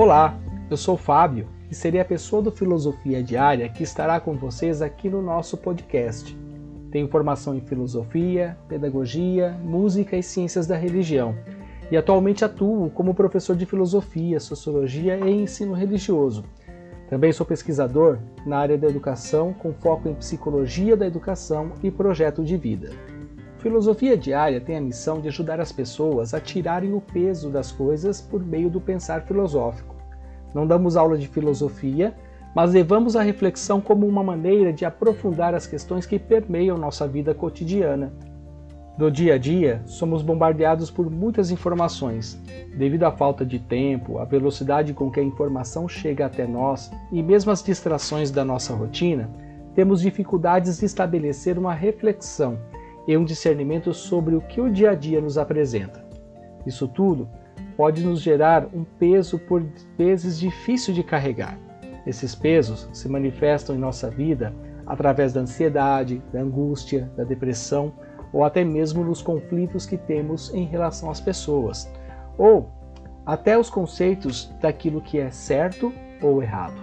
Olá, eu sou Fábio e serei a pessoa do Filosofia Diária que estará com vocês aqui no nosso podcast. Tenho formação em filosofia, pedagogia, música e ciências da religião e atualmente atuo como professor de filosofia, sociologia e ensino religioso. Também sou pesquisador na área da educação com foco em psicologia da educação e projeto de vida. Filosofia Diária tem a missão de ajudar as pessoas a tirarem o peso das coisas por meio do pensar filosófico. Não damos aula de filosofia, mas levamos a reflexão como uma maneira de aprofundar as questões que permeiam nossa vida cotidiana. No dia a dia, somos bombardeados por muitas informações. Devido à falta de tempo, à velocidade com que a informação chega até nós e mesmo as distrações da nossa rotina, temos dificuldades de estabelecer uma reflexão e um discernimento sobre o que o dia a dia nos apresenta. Isso tudo pode nos gerar um peso por vezes difícil de carregar. Esses pesos se manifestam em nossa vida através da ansiedade, da angústia, da depressão ou até mesmo nos conflitos que temos em relação às pessoas, ou até os conceitos daquilo que é certo ou errado.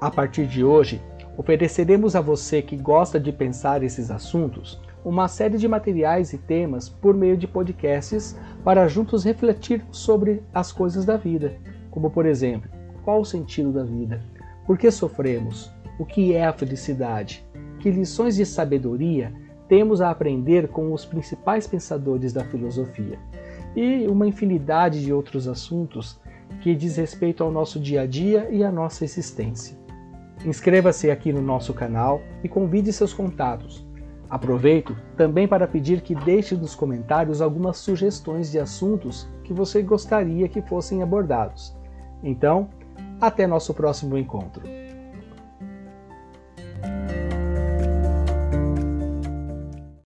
A partir de hoje, ofereceremos a você que gosta de pensar esses assuntos uma série de materiais e temas por meio de podcasts para juntos refletir sobre as coisas da vida, como por exemplo, qual o sentido da vida? Por que sofremos? O que é a felicidade? Que lições de sabedoria temos a aprender com os principais pensadores da filosofia? E uma infinidade de outros assuntos que diz respeito ao nosso dia a dia e à nossa existência. Inscreva-se aqui no nosso canal e convide seus contatos Aproveito também para pedir que deixe nos comentários algumas sugestões de assuntos que você gostaria que fossem abordados. Então, até nosso próximo encontro.